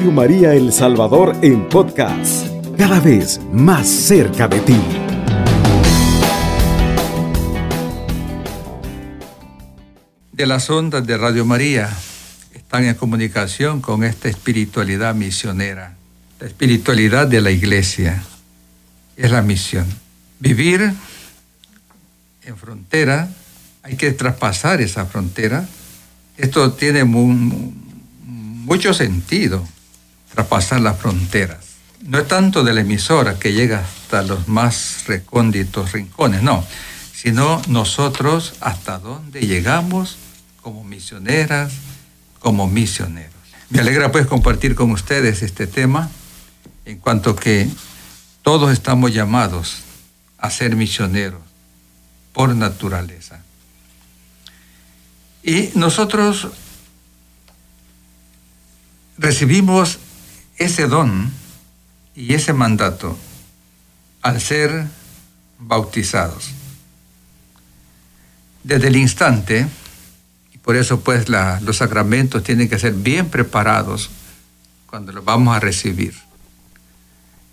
Radio María El Salvador en podcast, cada vez más cerca de ti. De las ondas de Radio María están en comunicación con esta espiritualidad misionera, la espiritualidad de la iglesia. Es la misión. Vivir en frontera, hay que traspasar esa frontera. Esto tiene mucho sentido, traspasar las fronteras. No es tanto de la emisora que llega hasta los más recónditos rincones, no, sino nosotros hasta dónde llegamos como misioneras, como misioneros. Me alegra pues compartir con ustedes este tema en cuanto que todos estamos llamados a ser misioneros por naturaleza. Y nosotros recibimos ese don y ese mandato al ser bautizados. Desde el instante, y por eso pues los sacramentos tienen que ser bien preparados cuando los vamos a recibir.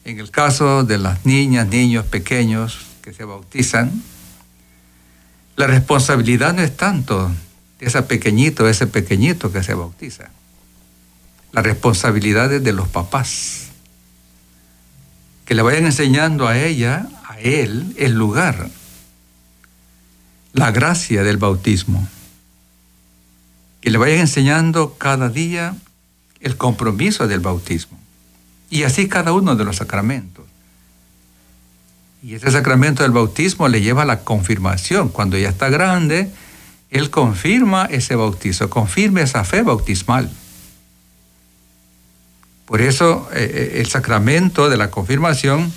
En el caso de las niñas, niños pequeños que se bautizan, la responsabilidad no es tanto de ese pequeñito, ese pequeñito que se bautiza. La responsabilidad es de los papás. Que le vayan enseñando a ella, a él, el lugar, la gracia del bautismo. Que le vayan enseñando cada día el compromiso del bautismo. Y así cada uno de los sacramentos. Y ese sacramento del bautismo le lleva a la confirmación. Cuando ya está grande, él confirma ese bautizo, confirma esa fe bautismal. Por eso eh, eh, el sacramento de la confirmación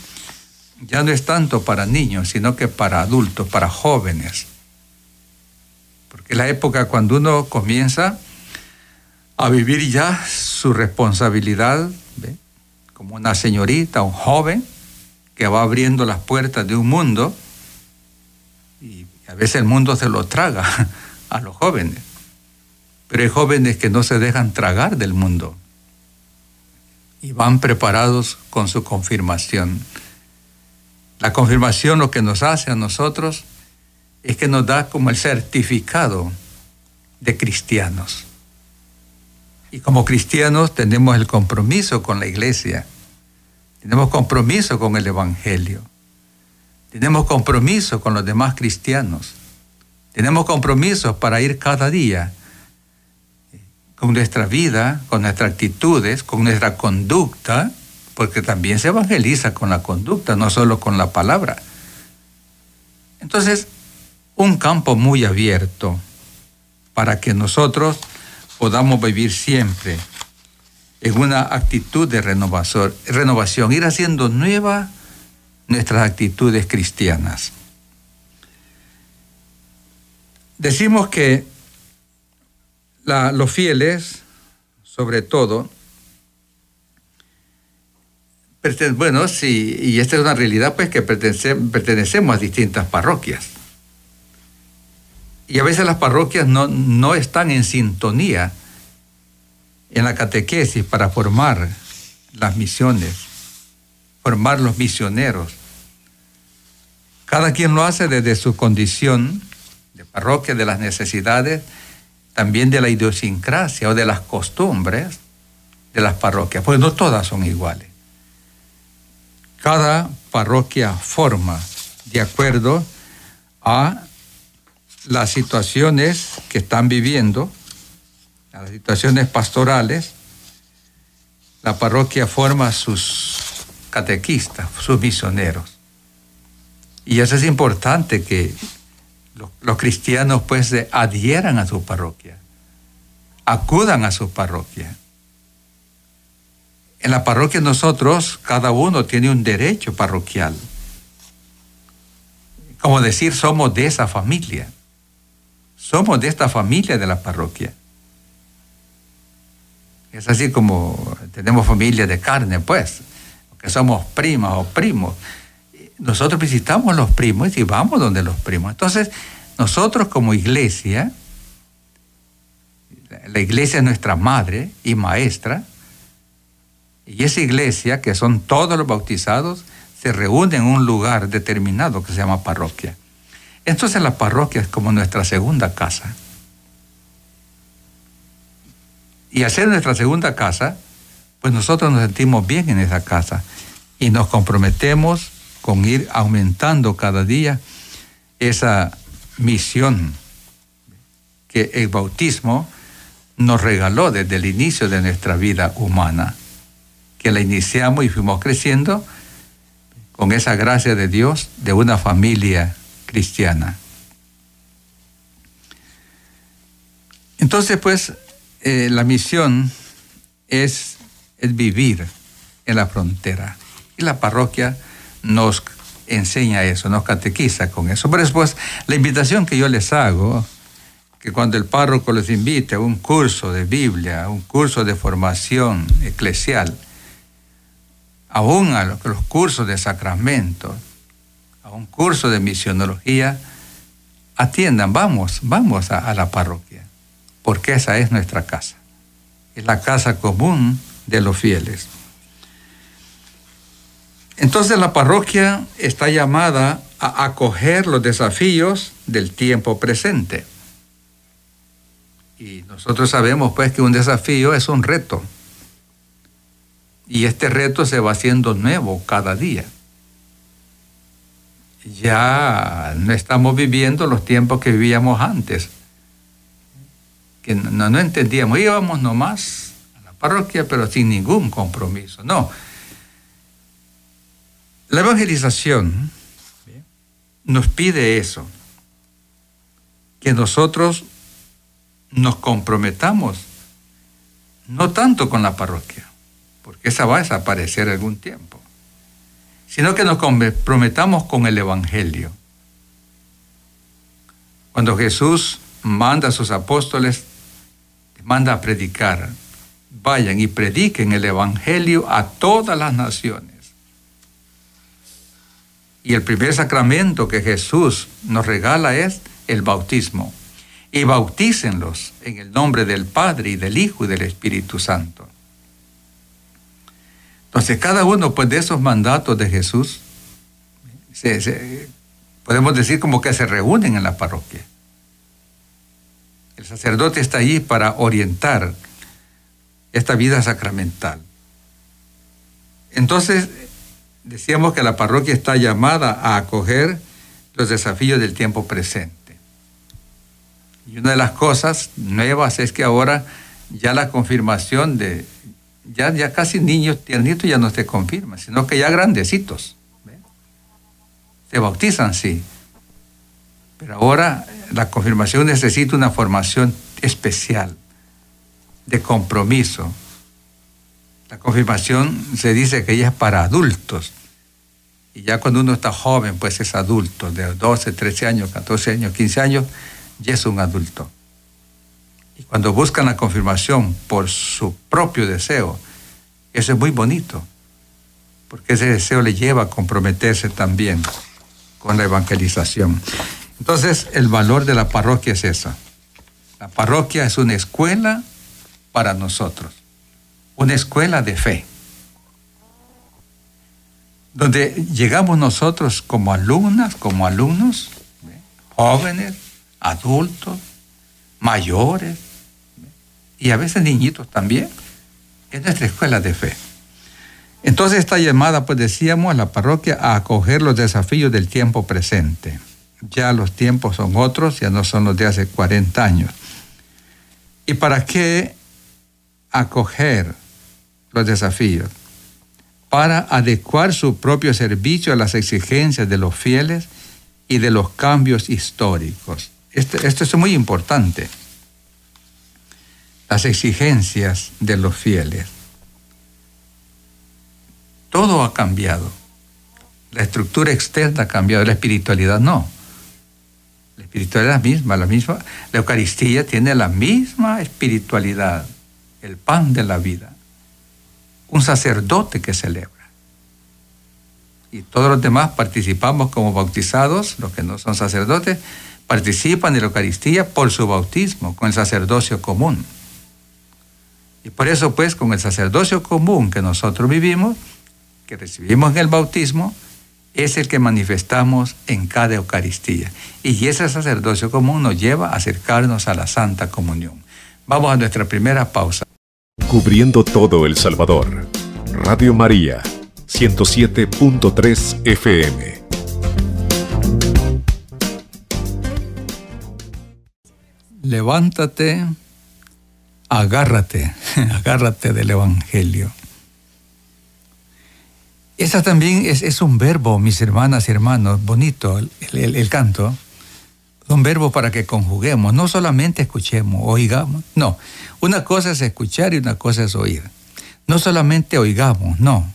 ya no es tanto para niños, sino que para adultos, para jóvenes. Porque es la época cuando uno comienza a vivir ya su responsabilidad como una señorita, un joven, que va abriendo las puertas de un mundo y a veces el mundo se lo traga a los jóvenes. Pero hay jóvenes que no se dejan tragar del mundo y van preparados con su confirmación. La confirmación lo que nos hace a nosotros es que nos da como el certificado de cristianos. Y como cristianos tenemos el compromiso con la iglesia, tenemos compromiso con el Evangelio, tenemos compromiso con los demás cristianos. Tenemos compromisos para ir cada día con nuestra vida, con nuestras actitudes, con nuestra conducta, porque también se evangeliza con la conducta, no solo con la palabra. Entonces, un campo muy abierto para que nosotros podamos vivir siempre en una actitud de renovación, ir haciendo nuevas nuestras actitudes cristianas. Decimos que los fieles, sobre todo, bueno, sí, y esta es una realidad, pues que pertenecemos a distintas parroquias. Y a veces las parroquias no, no están en sintonía en la catequesis para formar las misiones, formar los misioneros. Cada quien lo hace desde su condición parroquia, de las necesidades, también de la idiosincrasia o de las costumbres de las parroquias, pues no todas son iguales. Cada parroquia forma de acuerdo a las situaciones que están viviendo, a las situaciones pastorales, la parroquia forma sus catequistas, sus misioneros. Y eso es importante que los, cristianos pues adhieran a su parroquia, acudan a su parroquia. En la parroquia nosotros, cada uno tiene un derecho parroquial. Como decir, somos de esa familia. Somos de esta familia de la parroquia. Es así como tenemos familia de carne, pues, que somos primas o primos nosotros visitamos los primos y vamos donde los primos. Entonces, nosotros como iglesia, la iglesia es nuestra madre y maestra, Y esa iglesia, que son todos los bautizados, se reúne en un lugar determinado que se llama parroquia. Entonces la parroquia es como nuestra segunda casa. Y al ser nuestra segunda casa, pues nosotros nos sentimos bien en esa casa y nos comprometemos con ir aumentando cada día esa misión que el bautismo nos regaló desde el inicio de nuestra vida humana, que la iniciamos y fuimos creciendo con esa gracia de Dios de una familia cristiana. Entonces, pues, eh, la misión es, es vivir en la frontera. Y la parroquia nos enseña eso, nos catequiza con eso. Pero después, la invitación que yo les hago, que cuando el párroco les invite a un curso de Biblia, a un curso de formación eclesial, aún a los, cursos de sacramentos, a un curso de misionología, atiendan, vamos, vamos a, a la parroquia, porque esa es nuestra casa, es la casa común de los fieles. Entonces la parroquia está llamada a acoger los desafíos del tiempo presente. Y nosotros sabemos pues que un desafío es un reto. Y este reto se va haciendo nuevo cada día. Ya no estamos viviendo los tiempos que vivíamos antes. Que no, no entendíamos, íbamos nomás a la parroquia pero sin ningún compromiso. No, la evangelización nos pide eso, que nosotros nos comprometamos, no tanto con la parroquia, porque esa va a desaparecer algún tiempo, sino que nos comprometamos con el Evangelio. Cuando Jesús manda a sus apóstoles, manda a predicar, vayan y prediquen el Evangelio a todas las naciones. Y el primer sacramento que Jesús nos regala es el bautismo. Y bautícenlos en el nombre del Padre y del Hijo y del Espíritu Santo. Entonces, cada uno pues, de esos mandatos de Jesús, podemos decir como que se reúnen en la parroquia. El sacerdote está allí para orientar esta vida sacramental. Entonces, decíamos que la parroquia está llamada a acoger los desafíos del tiempo presente. Y una de las cosas nuevas es que ahora ya la confirmación de, ya, ya casi niños tiernitos ya no se confirman, sino que ya grandecitos. Se bautizan, sí. Pero ahora la confirmación necesita una formación especial, de compromiso, la confirmación se dice que ella es para adultos. Y ya cuando uno está joven, pues es adulto, de 12, 13 años, 14 años, 15 años, ya es un adulto. Y cuando buscan la confirmación por su propio deseo, eso es muy bonito, porque ese deseo le lleva a comprometerse también con la evangelización. Entonces, el valor de la parroquia es eso. La parroquia es una escuela para nosotros una escuela de fe, donde llegamos nosotros como alumnas, como alumnos, jóvenes, adultos, mayores, y a veces niñitos también, es nuestra escuela de fe. Entonces esta llamada, pues decíamos, a la parroquia a acoger los desafíos del tiempo presente. Ya los tiempos son otros, ya no son los de hace 40 años. ¿Y para qué acoger los desafíos para adecuar su propio servicio a las exigencias de los fieles y de los cambios históricos. Esto, esto es muy importante. Las exigencias de los fieles. Todo ha cambiado. La estructura externa ha cambiado, la espiritualidad no. La espiritualidad es la misma, la misma. La Eucaristía tiene la misma espiritualidad, el pan de la vida un sacerdote que celebra. Y todos los demás participamos como bautizados, los que no son sacerdotes, participan de la Eucaristía por su bautismo, con el sacerdocio común. Y por eso pues con el sacerdocio común que nosotros vivimos, que recibimos en el bautismo, es el que manifestamos en cada Eucaristía. Y ese sacerdocio común nos lleva a acercarnos a la Santa Comunión. Vamos a nuestra primera pausa. Cubriendo todo El Salvador. Radio María, 107.3 FM. Levántate, agárrate, agárrate del Evangelio. Esa también es, un verbo, mis hermanas y hermanos, bonito el, el canto. Un verbo para que conjuguemos, no solamente escuchemos, oigamos. No, una cosa es escuchar y una cosa es oír. No solamente oigamos, no,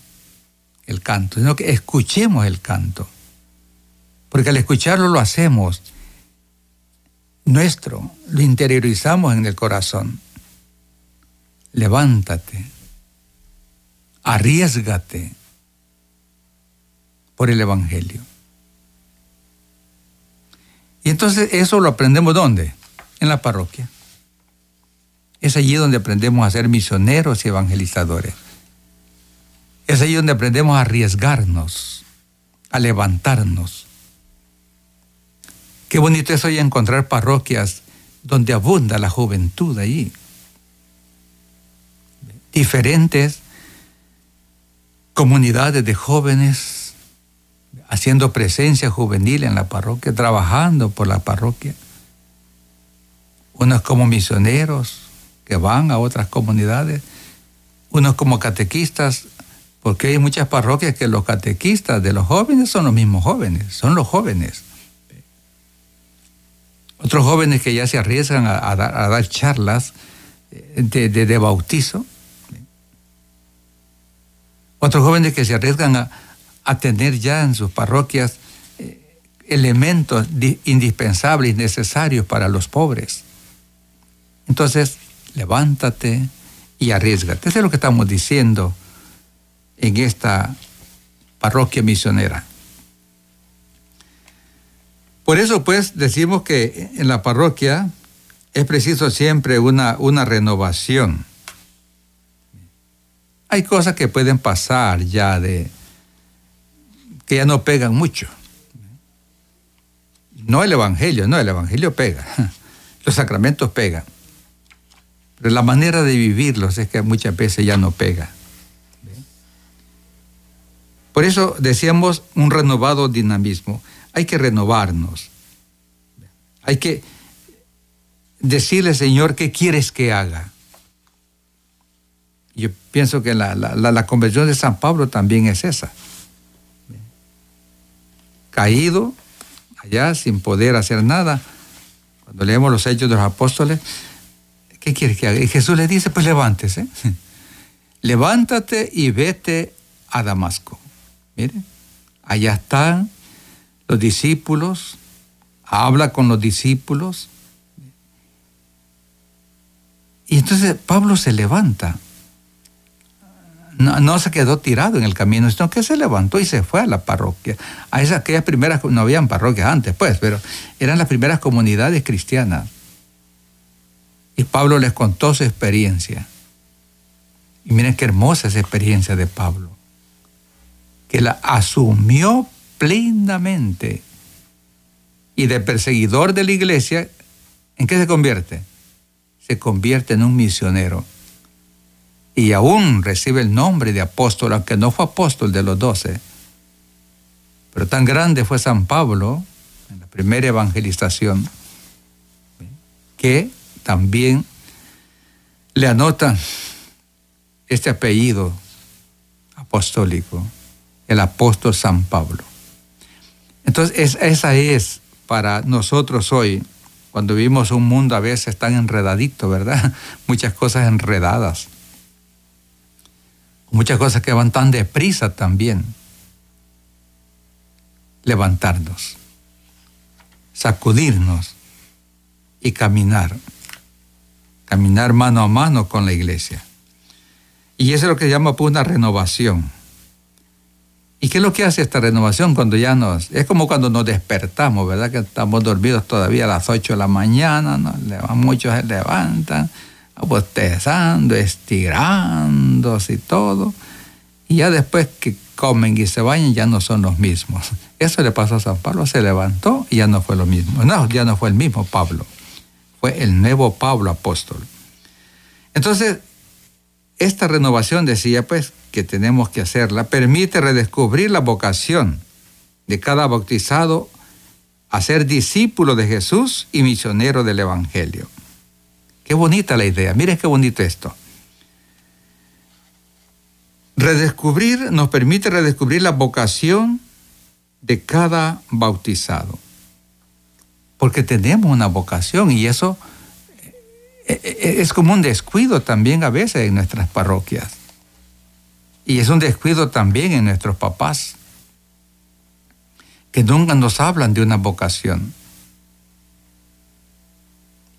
el canto, sino que escuchemos el canto. Porque al escucharlo lo hacemos nuestro, lo interiorizamos en el corazón. Levántate, arriesgate por el Evangelio. Y entonces eso lo aprendemos ¿dónde? En la parroquia. Es allí donde aprendemos a ser misioneros y evangelizadores. Es allí donde aprendemos a arriesgarnos, a levantarnos. Qué bonito es hoy encontrar parroquias donde abunda la juventud allí. Diferentes comunidades de jóvenes haciendo presencia juvenil en la parroquia, trabajando por la parroquia. Unos como misioneros que van a otras comunidades, unos como catequistas, porque hay muchas parroquias que los catequistas de los jóvenes son los mismos jóvenes, son los jóvenes. Otros jóvenes que ya se arriesgan a, dar, charlas eh, de bautizo. Otros jóvenes que se arriesgan a, a tener ya en sus parroquias eh, elementos indispensables y necesarios para los pobres. Entonces, levántate y arriesgate. Eso es lo que estamos diciendo en esta parroquia misionera. Por eso, pues, decimos que en la parroquia es preciso siempre una, una renovación. Hay cosas que pueden pasar ya de, que ya no pegan mucho. No el Evangelio, no, el Evangelio pega. Los sacramentos pegan. Pero la manera de vivirlos es que muchas veces ya no pega. Por eso decíamos un renovado dinamismo. Hay que renovarnos. Hay que decirle, Señor, ¿qué quieres que haga? Yo pienso que la, la conversión de San Pablo también es esa caído allá sin poder hacer nada. Cuando leemos los hechos de los apóstoles, ¿qué quiere que haga? Y Jesús le dice, pues levántese. Levántate y vete a Damasco. Mire, allá están los discípulos, habla con los discípulos. Y entonces Pablo se levanta no, se quedó tirado en el camino, sino que se levantó y se fue a la parroquia. A esas aquellas primeras, no habían parroquias antes, pues, pero eran las primeras comunidades cristianas. Y Pablo les contó su experiencia. Y miren qué hermosa esa experiencia de Pablo, que la asumió plenamente. Y de perseguidor de la iglesia, ¿en qué se convierte? Se convierte en un misionero y aún recibe el nombre de apóstol, aunque no fue apóstol de los doce. Pero tan grande fue San Pablo en la primera evangelización que también le anotan este apellido apostólico, el apóstol San Pablo. Entonces, esa es para nosotros hoy, cuando vivimos un mundo a veces tan enredadito, ¿verdad? Muchas cosas enredadas muchas cosas que van tan deprisa también. Levantarnos, sacudirnos y caminar. Caminar mano a mano con la iglesia. Y eso es lo que se llama pues, una renovación. ¿Y qué es lo que hace esta renovación cuando ya nos... Es como cuando nos despertamos, ¿verdad? Que estamos dormidos todavía a las 8 de la mañana, muchos se levantan, bostezando, estirándose y todo. Y ya después que comen y se bañan ya no son los mismos. Eso le pasó a San Pablo, se levantó y ya no fue lo mismo. No, ya no fue el mismo Pablo, fue el nuevo Pablo apóstol. Entonces, esta renovación decía pues que tenemos que hacerla, permite redescubrir la vocación de cada bautizado a ser discípulo de Jesús y misionero del Evangelio. Qué bonita la idea, miren qué bonito esto. Redescubrir nos permite redescubrir la vocación de cada bautizado. Porque tenemos una vocación y eso eh, eh, es como un descuido también a veces en nuestras parroquias. Y es un descuido también en nuestros papás, que nunca nos hablan de una vocación.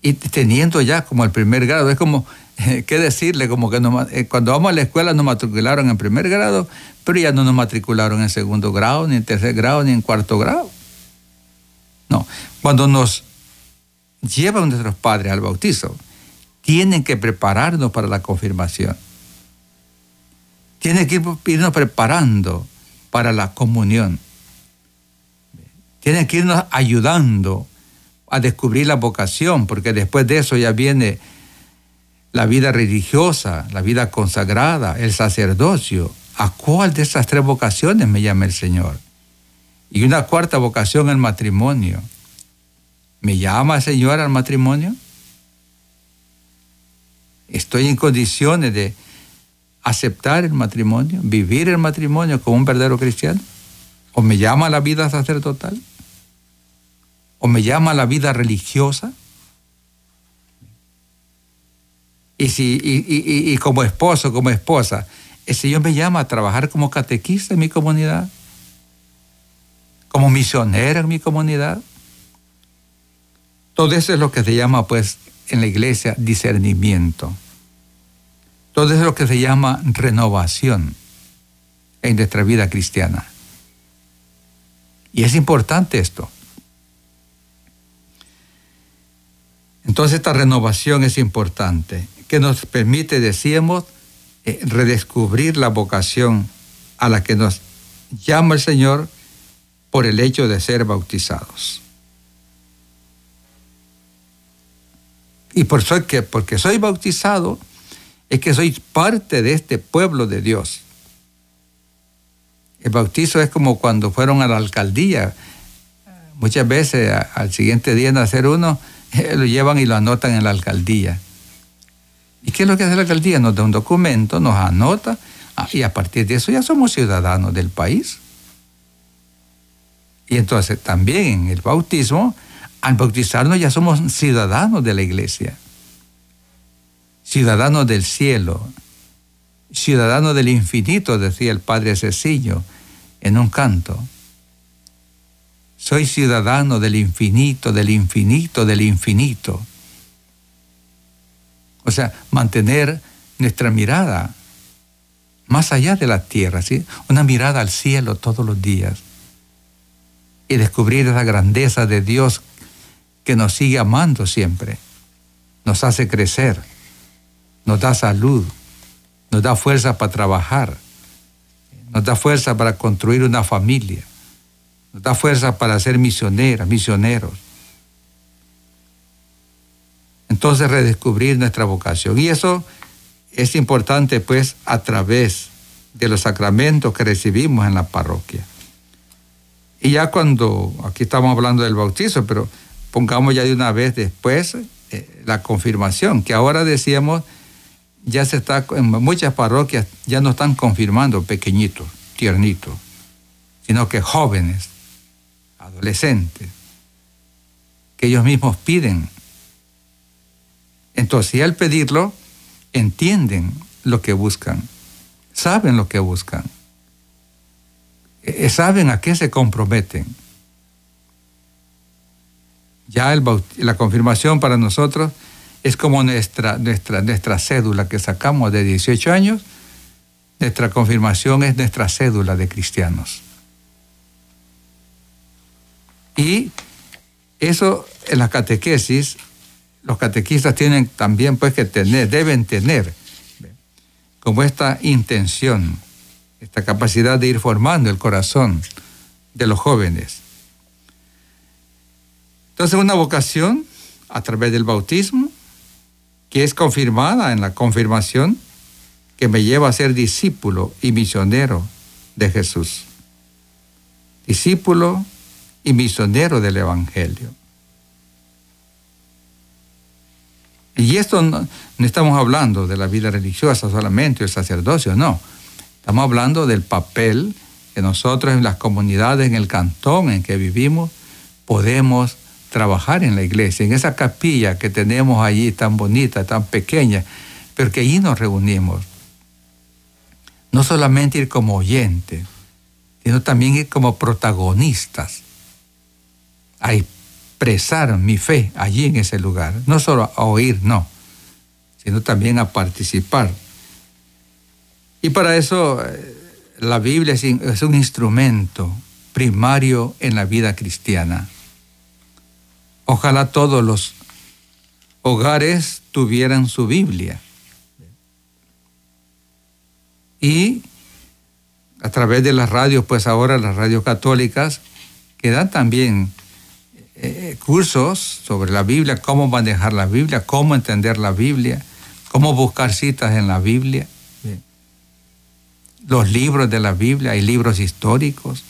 Y teniendo ya como el primer grado, es como, ¿qué decirle? Como que eh, cuando vamos a la escuela nos matricularon en primer grado, pero ya no nos matricularon en segundo grado, ni en tercer grado, ni en cuarto grado. No, cuando nos llevan nuestros padres al bautizo, tienen que prepararnos para la confirmación. Tienen que irnos preparando para la comunión. Tienen que irnos ayudando a descubrir la vocación, porque después de eso ya viene la vida religiosa, la vida consagrada, el sacerdocio. ¿A cuál de esas tres vocaciones me llama el Señor? Y una cuarta vocación, el matrimonio. ¿Me llama el Señor al matrimonio? estoy en condiciones de aceptar el matrimonio, vivir el matrimonio como un verdadero cristiano, o me llama la vida sacerdotal, o me llama la vida religiosa. Y, si, y, como esposo, como esposa, el Señor me llama a trabajar como catequista en mi comunidad, como misionera en mi comunidad. Todo eso es lo que se llama, pues, en la iglesia discernimiento. Todo eso es lo que se llama renovación en nuestra vida cristiana. Y es importante esto. Entonces esta renovación es importante, que nos permite, decíamos, eh, redescubrir la vocación a la que nos llama el Señor por el hecho de ser bautizados. Y por eso que, porque soy bautizado, es que soy parte de este pueblo de Dios. El bautizo es como cuando fueron a la alcaldía. Muchas veces al siguiente día nacer uno, lo llevan y lo anotan en la alcaldía. ¿Y qué es lo que hace la alcaldía? Nos da un documento, nos anota, ah, y a partir de eso ya somos ciudadanos del país. Y entonces también en el bautismo al bautizarnos ya somos ciudadanos de la iglesia, ciudadanos del cielo, ciudadanos del infinito, decía el Padre Cecilio en un canto. Soy ciudadano del infinito, del infinito, del infinito. O sea, mantener nuestra mirada más allá de la tierra, ¿sí? una mirada al cielo todos los días. Y descubrir esa grandeza de Dios que nos sigue amando siempre, nos hace crecer, nos da salud, nos da fuerza para trabajar, nos da fuerza para construir una familia, nos da fuerza para ser misioneras, misioneros. Entonces redescubrir nuestra vocación. Y eso es importante pues a través de los sacramentos que recibimos en la parroquia. Y ya cuando, aquí estamos hablando del bautizo, pero pongamos ya de una vez después eh, la confirmación, que ahora decíamos, ya se está, en muchas parroquias ya no están confirmando pequeñitos, tiernitos, sino que jóvenes, adolescentes, que ellos mismos piden. Entonces, y al pedirlo, entienden lo que buscan, saben lo que buscan, eh, saben a qué se comprometen ya la confirmación para nosotros es como nuestra, nuestra, nuestra cédula que sacamos de 18 años. Nuestra confirmación es nuestra cédula de cristianos. Y eso en la catequesis los catequistas tienen también pues que tener, deben tener como esta intención, esta capacidad de ir formando el corazón de los jóvenes. Entonces una vocación a través del bautismo, que es confirmada en la confirmación, que me lleva a ser discípulo y misionero de Jesús. Discípulo y misionero del Evangelio. Y esto no, estamos hablando de la vida religiosa solamente, el sacerdocio, no. Estamos hablando del papel que nosotros en las comunidades, en el cantón en que vivimos, podemos trabajar en la iglesia, en esa capilla que tenemos allí tan bonita, tan pequeña, pero que allí nos reunimos. No solamente ir como oyentes, sino también ir como protagonistas a expresar mi fe allí en ese lugar. No solo a oír, no, sino también a participar. Y para eso eh, la Biblia es un instrumento primario en la vida cristiana. Ojalá todos los hogares tuvieran su Biblia. Y a través de las radios, pues ahora las radios católicas, que dan también eh, cursos sobre la Biblia, cómo manejar la Biblia, cómo entender la Biblia, cómo buscar citas en la Biblia, los libros de la Biblia, hay libros históricos,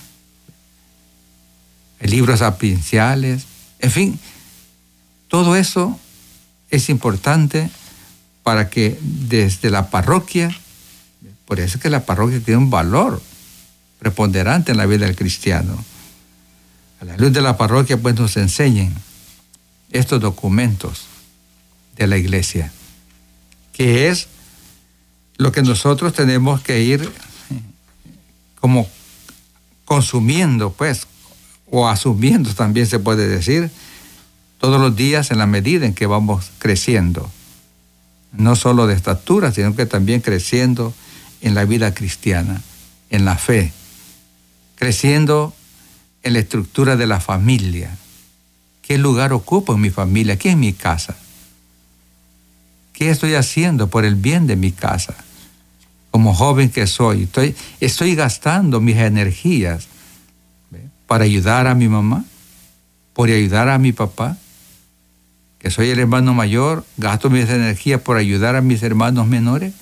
hay libros apinciales, en fin, todo eso es importante para que desde la parroquia, por eso es que la parroquia tiene un valor preponderante en la vida del cristiano. A la luz de la parroquia pues nos enseñen estos documentos de la iglesia, que es lo que nosotros tenemos que ir como consumiendo pues o asumiendo también se puede decir, todos los días en la medida en que vamos creciendo, no solo de estatura, sino que también creciendo en la vida cristiana, en la fe, creciendo en la estructura de la familia. ¿Qué lugar ocupo en mi familia? ¿Qué es mi casa? ¿Qué estoy haciendo por el bien de mi casa? Como joven que soy, estoy, estoy gastando mis energías para ayudar a mi mamá, por ayudar a mi papá, que soy el hermano mayor, gasto mis energías por ayudar a mis hermanos menores.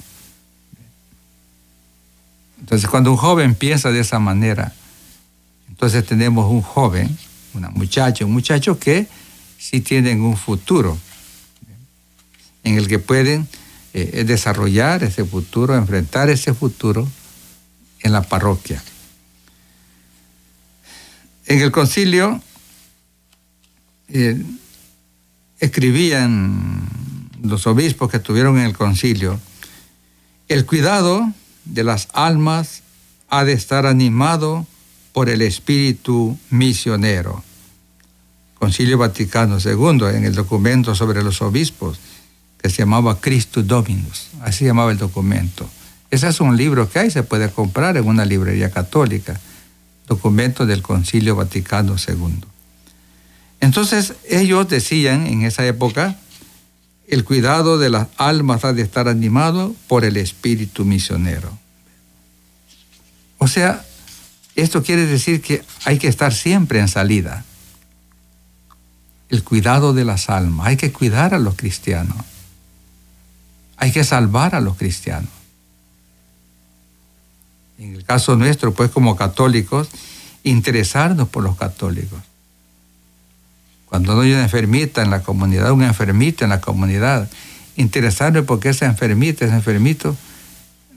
Entonces, cuando un joven piensa de esa manera, entonces tenemos un joven, una muchacha, un muchacho que sí tienen un futuro, en el que pueden eh, desarrollar ese futuro, enfrentar ese futuro en la parroquia. En el concilio eh, escribían los obispos que estuvieron en el concilio, el cuidado de las almas ha de estar animado por el espíritu misionero. Concilio Vaticano II, en el documento sobre los obispos, que se llamaba Christus Dominus, así llamaba el documento. Ese es un libro que hay, se puede comprar en una librería católica documento del Concilio Vaticano II. Entonces ellos decían en esa época, el cuidado de las almas ha de estar animado por el espíritu misionero. O sea, esto quiere decir que hay que estar siempre en salida. El cuidado de las almas, hay que cuidar a los cristianos. Hay que salvar a los cristianos. En el caso nuestro, pues como católicos, interesarnos por los católicos. Cuando hay una enfermita en la comunidad, un enfermito en la comunidad, interesarnos por qué esa enfermita, ese enfermito,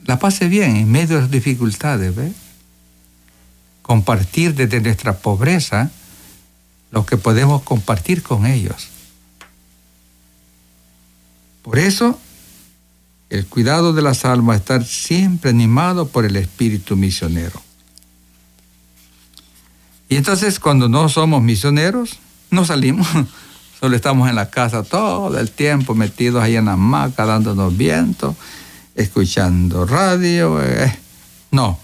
la pase bien en medio de las dificultades. Compartir desde nuestra pobreza lo que podemos compartir con ellos. Por eso el cuidado de las almas, estar siempre animado por el espíritu misionero. Y entonces cuando no somos misioneros, no salimos, solo estamos en la casa todo el tiempo metidos ahí en la hamaca, dándonos viento, escuchando radio. Eh. No,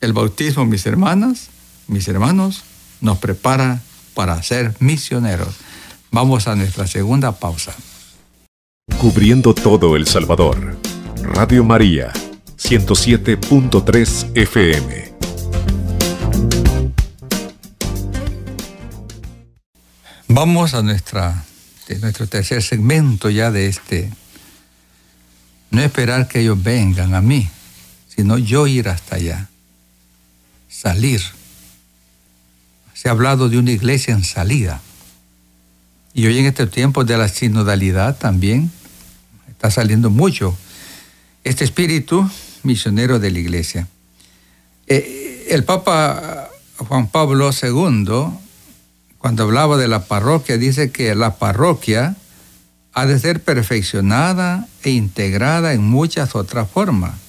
el bautismo, mis hermanas, mis hermanos, nos prepara para ser misioneros, Vamos a nuestra segunda pausa. Cubriendo todo El Salvador. Radio María, 107.3 FM. Vamos a nuestra, nuestro tercer segmento ya de este. No esperar que ellos vengan a mí, sino yo ir hasta allá. Salir. Se ha hablado de una iglesia en salida. Y hoy en este tiempo de la sinodalidad también está saliendo mucho este espíritu misionero de la iglesia. Eh, el Papa Juan Pablo II, cuando hablaba de la parroquia, dice que la parroquia ha de ser perfeccionada e integrada en muchas otras formas.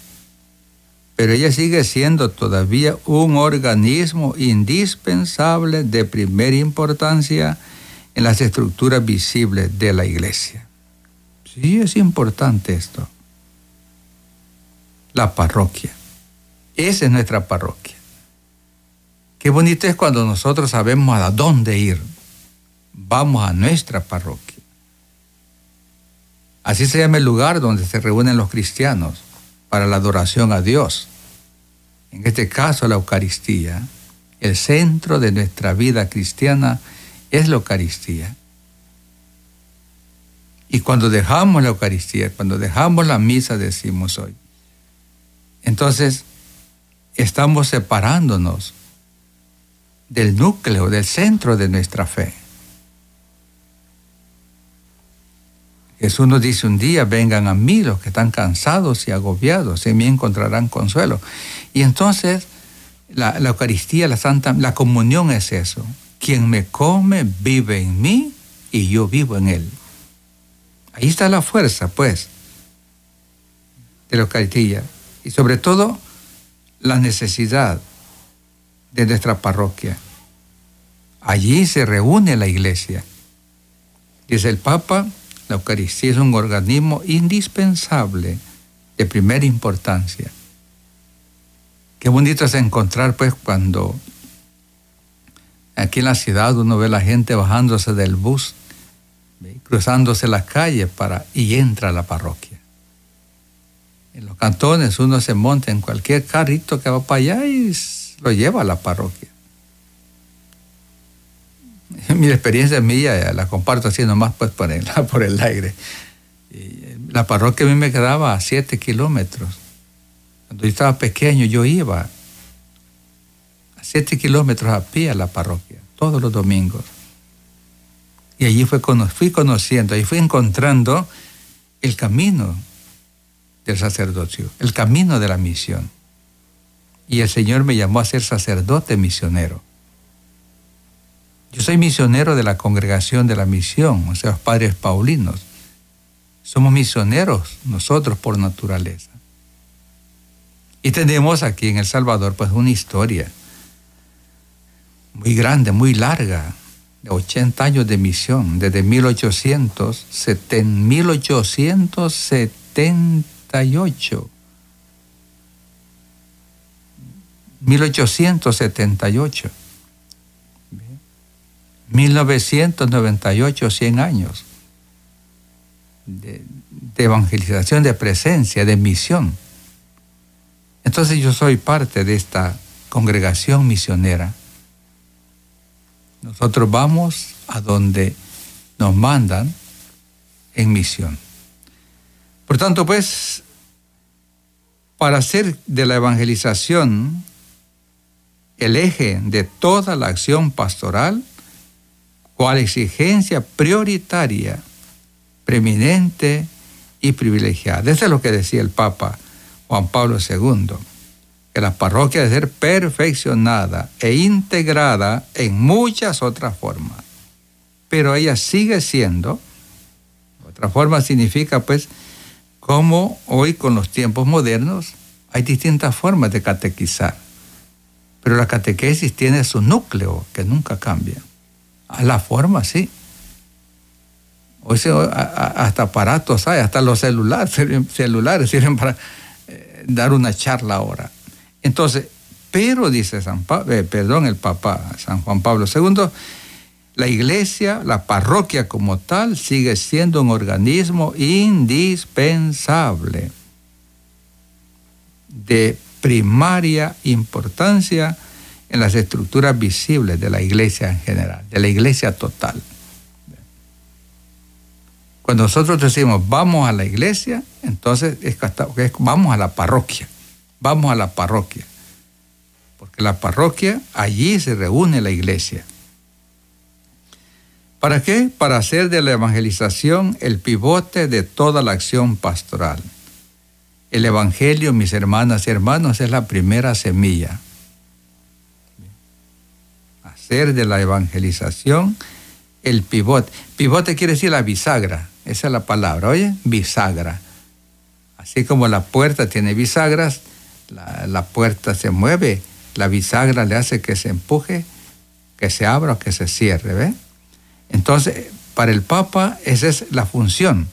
Pero ella sigue siendo todavía un organismo indispensable de primera importancia en las estructuras visibles de la iglesia. Sí, es importante esto. La parroquia. Esa es nuestra parroquia. Qué bonito es cuando nosotros sabemos a dónde ir. Vamos a nuestra parroquia. Así se llama el lugar donde se reúnen los cristianos para la adoración a Dios. En este caso, la Eucaristía, el centro de nuestra vida cristiana es la Eucaristía. Y cuando dejamos la Eucaristía, cuando dejamos la misa, decimos hoy, entonces estamos separándonos del núcleo, del centro de nuestra fe. Jesús nos dice un día, vengan a mí los que están cansados y agobiados, en mí encontrarán consuelo. Y entonces la, Eucaristía, la Santa, la comunión es eso, quien me come vive en mí y yo vivo en él. Ahí está la fuerza, pues, de la Eucaristía. Y sobre todo, la necesidad de nuestra parroquia. Allí se reúne la iglesia. Dice el Papa, la Eucaristía es un organismo indispensable de primera importancia. Qué bonito es encontrar, pues, cuando Aquí en la ciudad uno ve a la gente bajándose del bus, cruzándose las calles para, y entra a la parroquia. En los cantones uno se monta en cualquier carrito que va para allá y lo lleva a la parroquia. Mi experiencia mía la comparto así nomás pues por el, por el aire. la parroquia a mí me quedaba a siete kilómetros. Cuando yo estaba pequeño yo iba siete kilómetros a pie a la parroquia, todos los domingos. Y allí fue, fui conociendo, y fui encontrando el camino del sacerdocio, el camino de la misión. Y el Señor me llamó a ser sacerdote misionero. Yo soy misionero de la congregación de la misión, o sea, los padres paulinos. Somos misioneros nosotros por naturaleza. Y tenemos aquí en El Salvador pues una historia muy grande, muy larga, de 80 años de misión, desde 1878. 1878. 1998, 100 años de, de, evangelización, de presencia, de misión. Entonces yo soy parte de esta congregación misionera nosotros vamos a donde nos mandan en misión. Por tanto, pues, para hacer de la evangelización el eje de toda la acción pastoral, cual exigencia prioritaria, preeminente y privilegiada. Eso es lo que decía el Papa Juan Pablo II que la parroquia debe ser perfeccionada e integrada en muchas otras formas. Pero ella sigue siendo, otra forma significa pues, como hoy con los tiempos modernos hay distintas formas de catequizar. Pero la catequesis tiene su núcleo que nunca cambia. A la forma, sí. Hoy hasta aparatos hay, hasta los celulares, celulares sirven para eh, dar una charla ahora. Entonces, pero dice San eh, perdón, el Papa San Juan Pablo II, la iglesia, la parroquia como tal, sigue siendo un organismo indispensable de primaria importancia en las estructuras visibles de la iglesia en general, de la iglesia total. Cuando nosotros decimos vamos a la iglesia, entonces es, vamos a la parroquia, vamos a la parroquia. Porque la parroquia, allí se reúne la iglesia. ¿Para qué? Para hacer de la evangelización el pivote de toda la acción pastoral. El Evangelio, mis hermanas y hermanos, es la primera semilla. De la evangelización el pivote. Pivote quiere decir la bisagra. Esa es la palabra, oye, bisagra. Así como la puerta tiene bisagras, la, puerta se mueve, la bisagra le hace que se empuje, que se abra o que se cierre, ¿ve? Entonces, para el Papa esa es la función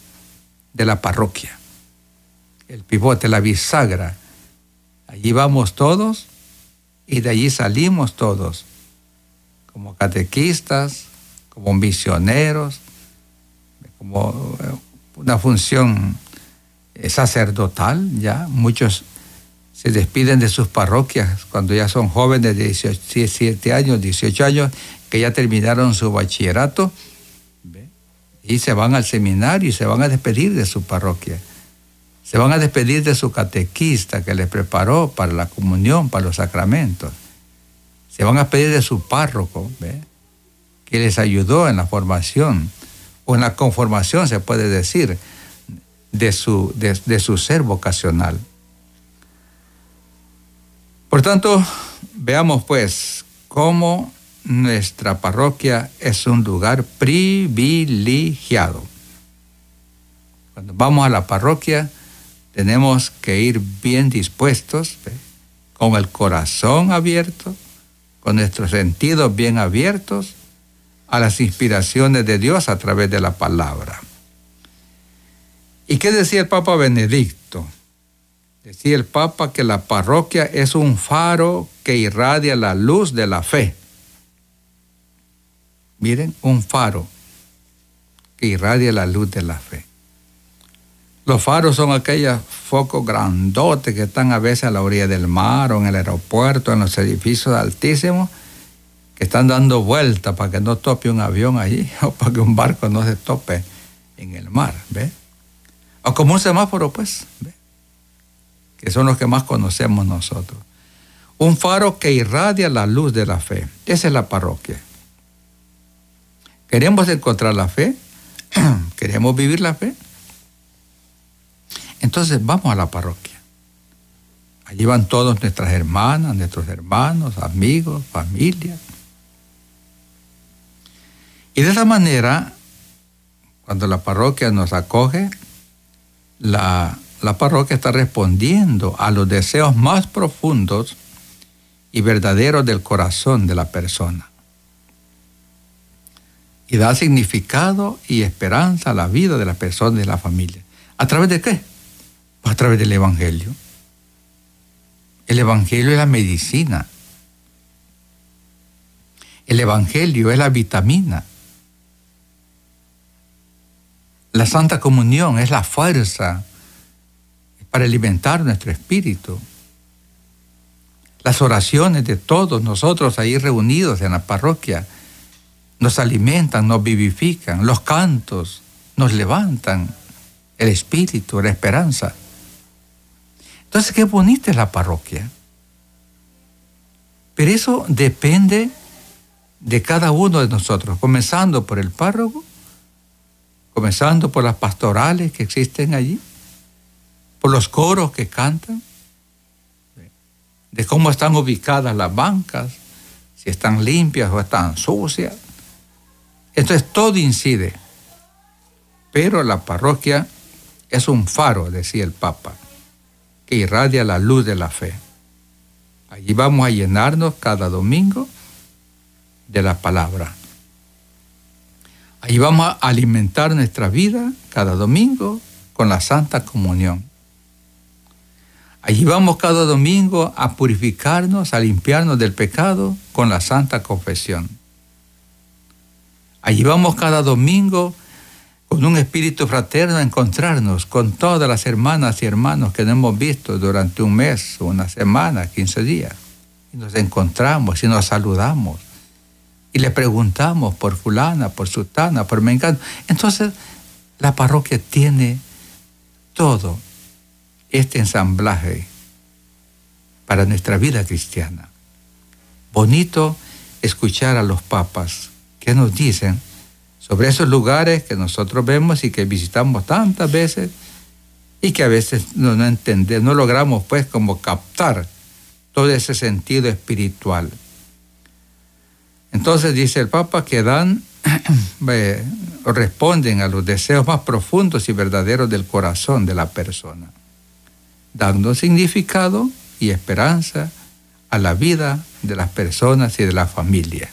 de la parroquia. El pivote, la bisagra. Allí vamos todos y de allí salimos todos, como catequistas, como misioneros, como eh, una función eh, sacerdotal, ya muchos se despiden de sus parroquias cuando ya son jóvenes de 17 años, 18 años, que ya terminaron su bachillerato, y se van al seminario y se van a despedir de su parroquia. Se van a despedir de su catequista que les preparó para la comunión, para los sacramentos. Se van a despedir de su párroco, que les ayudó en la formación o en la conformación, se puede decir, de su, de, su ser vocacional. Por tanto, veamos pues cómo nuestra parroquia es un lugar privilegiado. Cuando vamos a la parroquia, tenemos que ir bien dispuestos, con el corazón abierto, con nuestros sentidos bien abiertos a las inspiraciones de Dios a través de la palabra. ¿Y qué decía el Papa Benedicto? Decía el Papa que la parroquia es un faro que irradia la luz de la fe. Miren, un faro que irradia la luz de la fe. Los faros son aquellos focos grandotes que están a veces a la orilla del mar o en el aeropuerto, en los edificios altísimos, que están dando vueltas para que no tope un avión allí o para que un barco no se tope en el mar, ¿ve? O como un semáforo, pues, que son los que más conocemos nosotros. Un faro que irradia la luz de la fe. Esa es la parroquia. ¿Queremos encontrar la fe? ¿Queremos vivir la fe? Entonces vamos a la parroquia. Allí van todas nuestras hermanas, nuestros hermanos, amigos, familia. Y de esa manera, cuando la parroquia nos acoge, la, parroquia está respondiendo a los deseos más profundos y verdaderos del corazón de la persona. Y da significado y esperanza a la vida de la persona y de la familia. ¿A través de qué? A través del Evangelio. El Evangelio es la medicina. El Evangelio es la vitamina. La Santa Comunión es la fuerza para alimentar nuestro espíritu. Las oraciones de todos nosotros ahí reunidos en la parroquia nos alimentan, nos vivifican. Los cantos nos levantan el espíritu, la esperanza. Entonces, qué bonita es la parroquia. Pero eso depende de cada uno de nosotros, comenzando por el párroco comenzando por las pastorales que existen allí, por los coros que cantan, de cómo están ubicadas las bancas, si están limpias o están sucias. Entonces todo incide, pero la parroquia es un faro, decía el Papa, que irradia la luz de la fe. Allí vamos a llenarnos cada domingo de la palabra. Ahí vamos a alimentar nuestra vida cada domingo con la Santa Comunión. Allí vamos cada domingo a purificarnos, a limpiarnos del pecado con la Santa Confesión. Allí vamos cada domingo con un espíritu fraterno encontrarnos con todas las hermanas y hermanos que no hemos visto durante un mes, una semana, 15 días. Y nos encontramos y nos saludamos. Y le preguntamos por fulana, por sutana, por mengano. Entonces, la parroquia tiene todo este ensamblaje para nuestra vida cristiana. Bonito escuchar a los papas que nos dicen sobre esos lugares que nosotros vemos y que visitamos tantas veces y que a veces no, entendemos, no logramos pues como captar todo ese sentido espiritual. Entonces dice el Papa que dan o responden a los deseos más profundos y verdaderos del corazón de la persona, dando significado y esperanza a la vida de las personas y de la familia.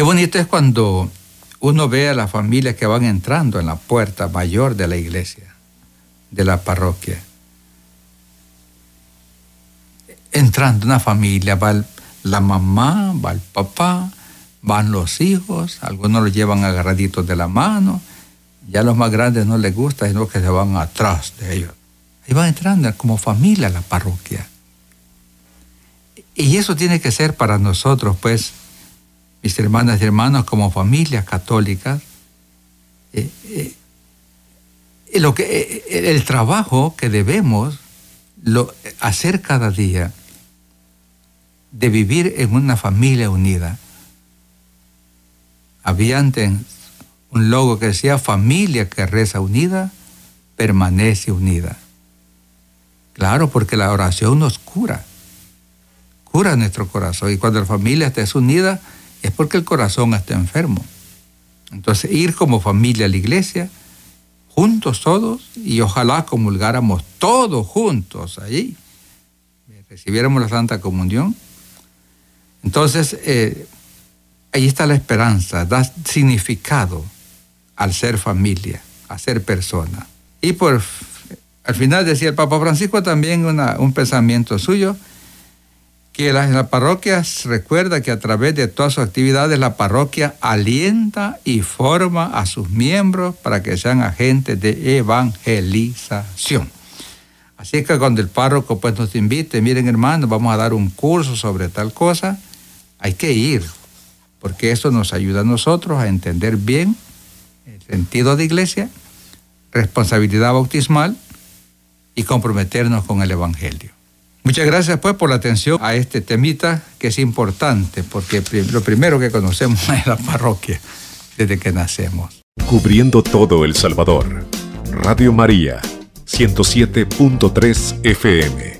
Qué bonito es cuando uno ve a las familias que van entrando en la puerta mayor de la iglesia, de la parroquia. Entrando una familia, va la mamá, va el papá, van los hijos, algunos los llevan agarraditos de la mano, ya a los más grandes no les gusta, sino que se van atrás de ellos. Ahí van entrando como familia a la parroquia. Y eso tiene que ser para nosotros, pues, mis hermanas y hermanos, como familias católicas, eh, eh, lo que, eh, el trabajo que debemos lo, hacer cada día de vivir en una familia unida. Había antes un logo que decía familia que reza unida, permanece unida. Claro, porque la oración nos cura, cura nuestro corazón. Y cuando la familia está unida, es porque el corazón está enfermo. Entonces, ir como familia a la iglesia, juntos todos, y ojalá comulgáramos todos juntos allí, recibiéramos la Santa Comunión. Entonces, eh, ahí está la esperanza, da significado al ser familia, a ser persona. Y por, al final decía el Papa Francisco también un pensamiento suyo, que la, la parroquia recuerda que a través de todas sus actividades la parroquia alienta y forma a sus miembros para que sean agentes de evangelización. Así que cuando el párroco pues nos invite, miren hermanos, vamos a dar un curso sobre tal cosa, hay que ir, porque eso nos ayuda a nosotros a entender bien el sentido de iglesia, responsabilidad bautismal y comprometernos con el Evangelio. Muchas gracias pues por la atención a este temita que es importante porque lo primero que conocemos es la parroquia desde que nacemos. Cubriendo todo El Salvador. Radio María, 107.3 FM.